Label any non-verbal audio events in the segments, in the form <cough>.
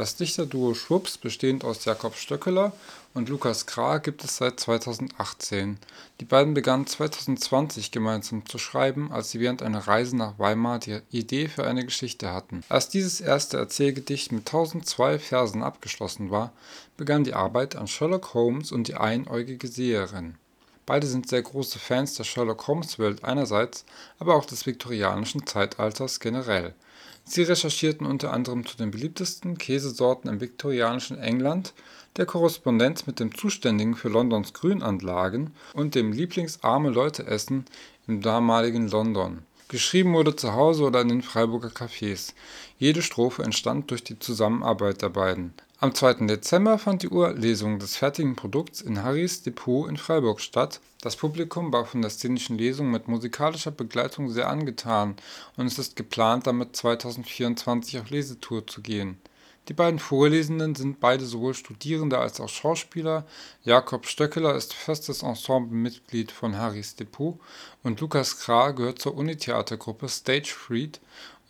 Das Dichterduo Schwupps, bestehend aus Jakob Stöckeler und Lukas Krah, gibt es seit 2018. Die beiden begannen 2020 gemeinsam zu schreiben, als sie während einer Reise nach Weimar die Idee für eine Geschichte hatten. Als dieses erste Erzählgedicht mit 1002 Versen abgeschlossen war, begann die Arbeit an Sherlock Holmes und die einäugige Seherin. Beide sind sehr große Fans der Sherlock-Holmes-Welt einerseits, aber auch des viktorianischen Zeitalters generell. Sie recherchierten unter anderem zu den beliebtesten Käsesorten im viktorianischen England, der Korrespondenz mit dem Zuständigen für Londons Grünanlagen und dem Lieblings-Arme-Leute-Essen im damaligen London. Geschrieben wurde zu Hause oder in den Freiburger Cafés. Jede Strophe entstand durch die Zusammenarbeit der beiden am 2. Dezember fand die Urlesung des fertigen Produkts in Harrys Depot in Freiburg statt. Das Publikum war von der szenischen Lesung mit musikalischer Begleitung sehr angetan und es ist geplant, damit 2024 auf Lesetour zu gehen. Die beiden Vorlesenden sind beide sowohl Studierende als auch Schauspieler. Jakob Stöckeler ist festes Ensemblemitglied von Harrys Depot und Lukas Krah gehört zur Unitheatergruppe Stage Freed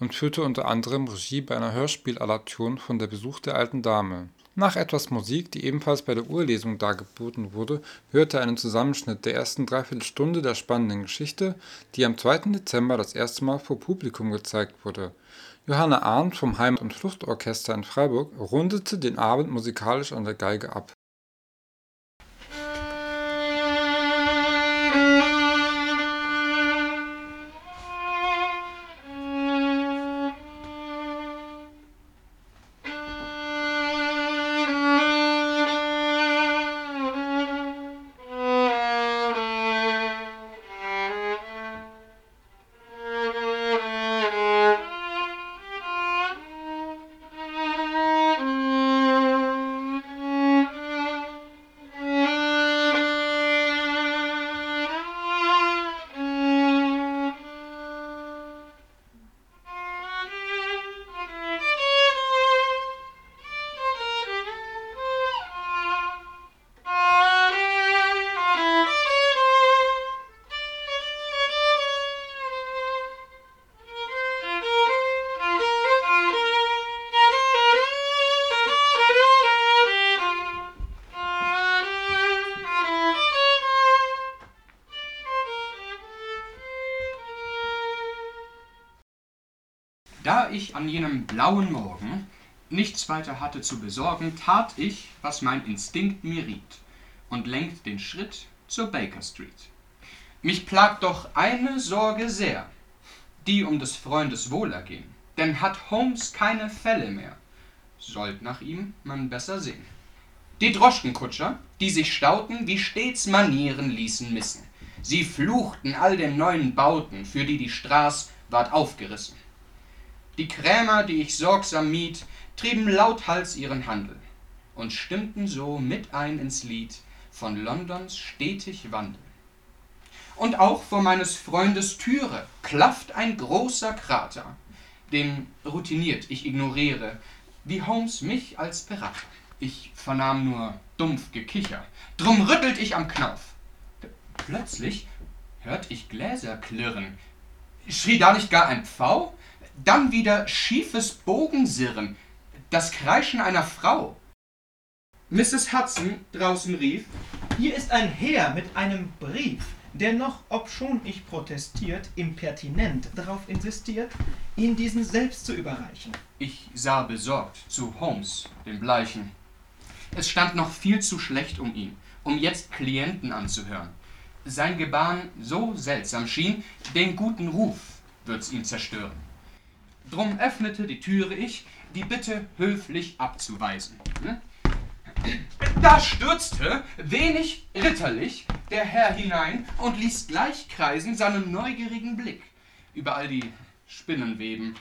und führte unter anderem Regie bei einer Hörspieladaption von Der Besuch der alten Dame. Nach etwas Musik, die ebenfalls bei der Urlesung dargeboten wurde, hörte einen Zusammenschnitt der ersten Dreiviertelstunde der spannenden Geschichte, die am 2. Dezember das erste Mal vor Publikum gezeigt wurde. Johanna Arndt vom Heimat und Fluchtorchester in Freiburg rundete den Abend musikalisch an der Geige ab ich an jenem blauen Morgen nichts weiter hatte zu besorgen, tat ich, was mein Instinkt mir riet, und lenkt den Schritt zur Baker Street. Mich plagt doch eine Sorge sehr, die um des Freundes Wohlergehen, denn hat Holmes keine Fälle mehr, sollt nach ihm man besser sehen. Die Droschkenkutscher, die sich stauten, wie stets Manieren ließen missen. Sie fluchten all den neuen Bauten, für die die Straß ward aufgerissen. Die Krämer, die ich sorgsam mied, trieben lauthals ihren Handel und stimmten so mit ein ins Lied von Londons stetig Wandel. Und auch vor meines Freundes Türe klafft ein großer Krater, den routiniert ich ignoriere, wie Holmes mich als Berater. Ich vernahm nur dumpf Gekicher, drum rüttelt ich am Knauf. Plötzlich hört ich Gläser klirren. Schrie da nicht gar ein Pfau? Dann wieder schiefes Bogensirren, das Kreischen einer Frau. Mrs. Hudson draußen rief: Hier ist ein Herr mit einem Brief, der noch, obschon ich protestiert, impertinent darauf insistiert, ihn diesen selbst zu überreichen. Ich sah besorgt zu Holmes, dem Bleichen. Es stand noch viel zu schlecht um ihn, um jetzt Klienten anzuhören. Sein Gebaren so seltsam schien, den guten Ruf wird's ihm zerstören. Drum öffnete die Türe ich, die Bitte höflich abzuweisen. Da stürzte, wenig ritterlich, der Herr hinein und ließ gleich kreisen seinen neugierigen Blick über all die Spinnenweben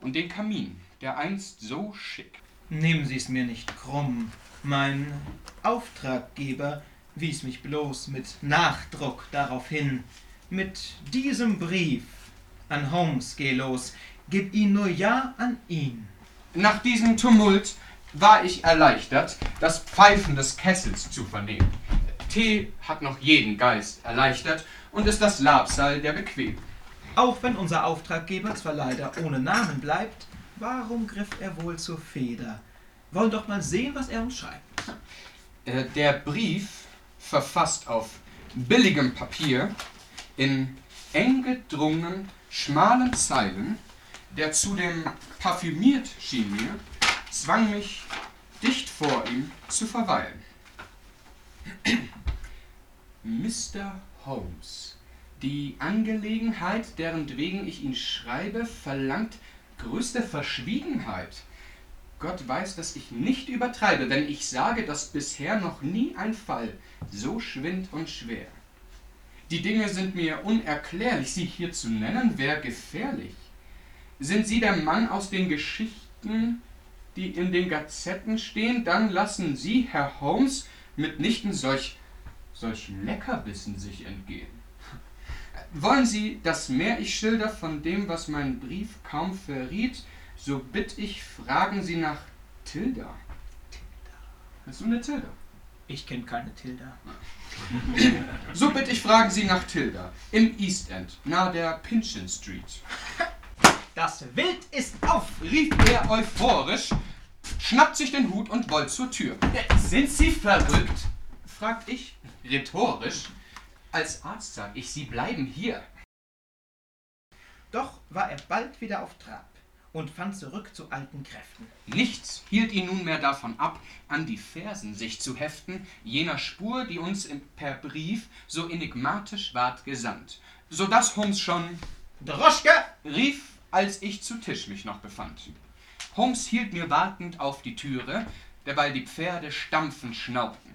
und den Kamin, der einst so schick. Nehmen Sie's mir nicht krumm. Mein Auftraggeber wies mich bloß mit Nachdruck darauf hin. Mit diesem Brief an Holmes geh los, Gib ihn nur ja an ihn. Nach diesem Tumult war ich erleichtert, das Pfeifen des Kessels zu vernehmen. Tee hat noch jeden Geist erleichtert und ist das Labsal der bequem. Auch wenn unser Auftraggeber zwar leider ohne Namen bleibt, warum griff er wohl zur Feder? wollen doch mal sehen, was er uns schreibt. Äh, Der Brief, verfasst auf billigem Papier, in eng gedrungenen, schmalen Zeilen, der zudem parfümiert schien mir, zwang mich, dicht vor ihm zu verweilen. <clears throat> Mr. Holmes, die Angelegenheit, deren wegen ich ihn schreibe, verlangt größte Verschwiegenheit. Gott weiß, dass ich nicht übertreibe, wenn ich sage, dass bisher noch nie ein Fall so schwind und schwer. Die Dinge sind mir unerklärlich, sie hier zu nennen, wäre gefährlich. Sind Sie der Mann aus den Geschichten, die in den Gazetten stehen, dann lassen Sie, Herr Holmes, mitnichten solch, solch Leckerbissen sich entgehen. Wollen Sie, dass mehr ich schilder von dem, was mein Brief kaum verriet, so bitt ich, fragen Sie nach Tilda. Hast du eine Tilda? Ich kenne keine Tilda. So bitt ich, fragen Sie nach Tilda. Im East End, nahe der Pinchin Street. <laughs> Das Wild ist auf! rief er euphorisch, schnappt sich den Hut und wollt zur Tür. Sind Sie verrückt? fragt ich, rhetorisch. Als Arzt sag ich, Sie bleiben hier. Doch war er bald wieder auf Trab und fand zurück zu alten Kräften. Nichts hielt ihn nunmehr davon ab, an die Fersen sich zu heften, jener Spur, die uns per Brief so enigmatisch ward gesandt, so dass Holmes schon Droschke! rief, als ich zu Tisch mich noch befand. Holmes hielt mir wartend auf die Türe, derweil die Pferde stampfend schnaubten.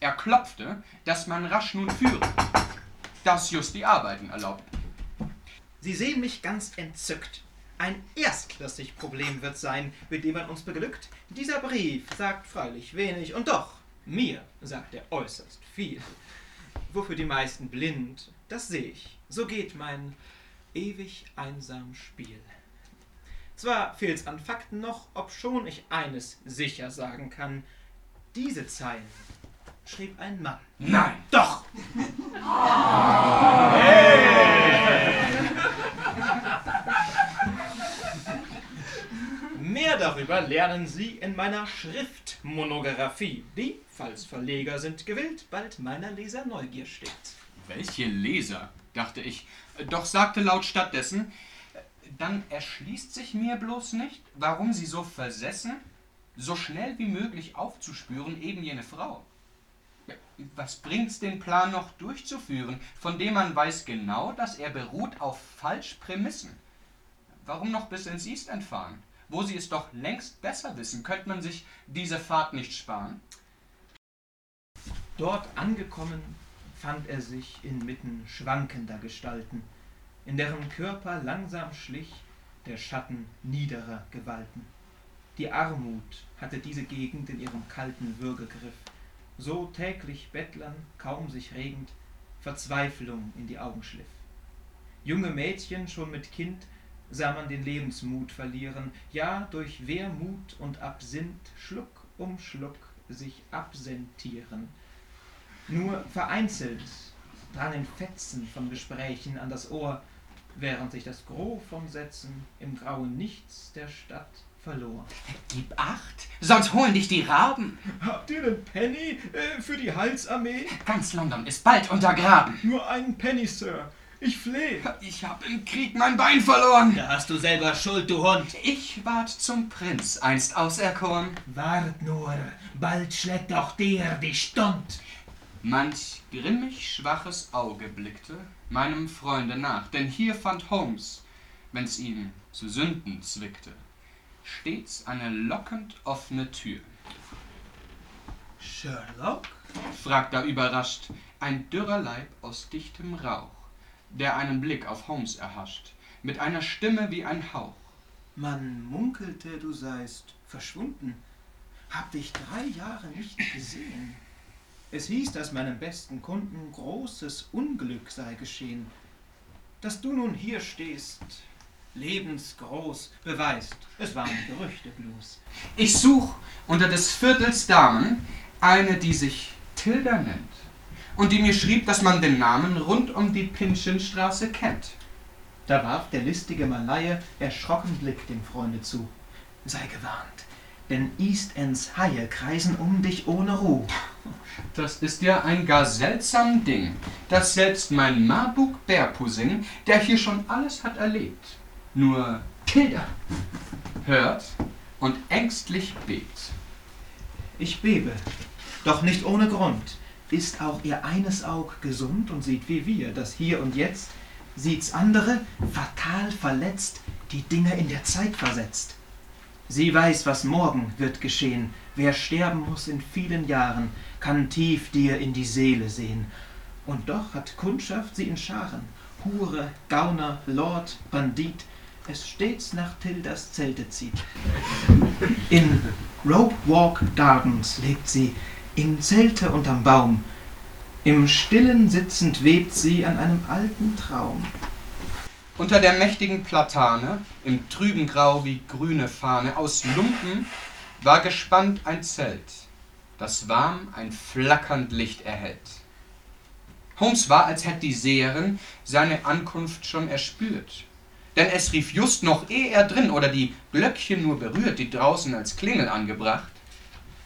Er klopfte, dass man rasch nun führe, das just die Arbeiten erlaubten. Sie sehen mich ganz entzückt. Ein erstklassig Problem wird sein, mit dem man uns beglückt. Dieser Brief sagt freilich wenig, und doch, mir sagt er äußerst viel. Wofür die meisten blind, das sehe ich. So geht mein ewig einsam Spiel. Zwar fehlt's an Fakten noch, obschon ich eines sicher sagen kann. Diese Zeilen schrieb ein Mann. Nein, Doch! <laughs> Mehr darüber lernen Sie in meiner Schriftmonographie, die, falls Verleger sind gewillt, bald meiner Leser Neugier steht. Welche Leser, dachte ich, doch sagte laut stattdessen, dann erschließt sich mir bloß nicht, warum sie so versessen, so schnell wie möglich aufzuspüren, eben jene Frau. Was bringt's, den Plan noch durchzuführen, von dem man weiß genau, dass er beruht auf Falschprämissen? Warum noch bis ins East End fahren? Wo sie es doch längst besser wissen, könnte man sich diese Fahrt nicht sparen? Dort angekommen, fand er sich inmitten schwankender Gestalten, in deren Körper langsam schlich der Schatten niederer Gewalten. Die Armut hatte diese Gegend in ihrem kalten Würgegriff, so täglich Bettlern, kaum sich regend, Verzweiflung in die Augen schliff. Junge Mädchen schon mit Kind sah man den Lebensmut verlieren, ja durch Wehrmut und Absinth Schluck um Schluck sich absentieren. Nur vereinzelt drangen Fetzen von Gesprächen an das Ohr, während sich das Gros vom Sätzen im grauen Nichts der Stadt verlor. Gib acht, sonst holen dich die Raben. Habt ihr einen Penny äh, für die Halsarmee? Ganz London ist bald untergraben. Nur einen Penny, Sir. Ich flehe. Ich hab im Krieg mein Bein verloren. Da hast du selber Schuld, du Hund. Ich ward zum Prinz einst auserkoren. Wart nur, bald schlägt auch der die Stund. Manch grimmig schwaches Auge blickte meinem Freunde nach, denn hier fand Holmes, wenn's ihn zu Sünden zwickte, stets eine lockend offene Tür. Sherlock? fragt er überrascht, ein dürrer Leib aus dichtem Rauch, der einen Blick auf Holmes erhascht, mit einer Stimme wie ein Hauch. Man munkelte, du seist verschwunden. Hab dich drei Jahre nicht gesehen. Es hieß, dass meinem besten Kunden großes Unglück sei geschehen. Dass du nun hier stehst, lebensgroß, beweist, es waren Gerüchte bloß. Ich such unter des Viertels Damen eine, die sich Tilda nennt und die mir schrieb, dass man den Namen rund um die Pinchenstraße kennt. Da warf der listige Malaie erschrocken Blick dem Freunde zu. Sei gewarnt, denn East Ends Haie kreisen um dich ohne Ruhe. Das ist ja ein gar seltsam Ding, dass selbst mein Marbuk Bärpussing, der hier schon alles hat erlebt, nur Tilda hört und ängstlich bebt. Ich bebe, doch nicht ohne Grund. Ist auch ihr eines Aug gesund und sieht wie wir das Hier und Jetzt, sieht's andere fatal verletzt, die Dinge in der Zeit versetzt. Sie weiß, was morgen wird geschehen. Wer sterben muss in vielen Jahren, kann tief dir in die Seele sehen. Und doch hat Kundschaft sie in Scharen. Hure, Gauner, Lord, Bandit, es stets nach Tildas Zelte zieht. In Rope Walk Gardens lebt sie, im Zelte unterm Baum. Im Stillen sitzend webt sie an einem alten Traum. Unter der mächtigen Platane, im trüben Grau wie grüne Fahne, aus Lumpen war gespannt ein Zelt, das warm ein flackernd Licht erhellt. Holmes war, als hätt die Seherin seine Ankunft schon erspürt. Denn es rief just noch, eh er drin oder die Glöckchen nur berührt, die draußen als Klingel angebracht.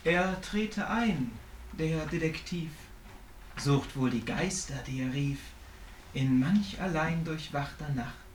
Er trete ein, der Detektiv, sucht wohl die Geister, die er rief, in manch allein durchwachter Nacht.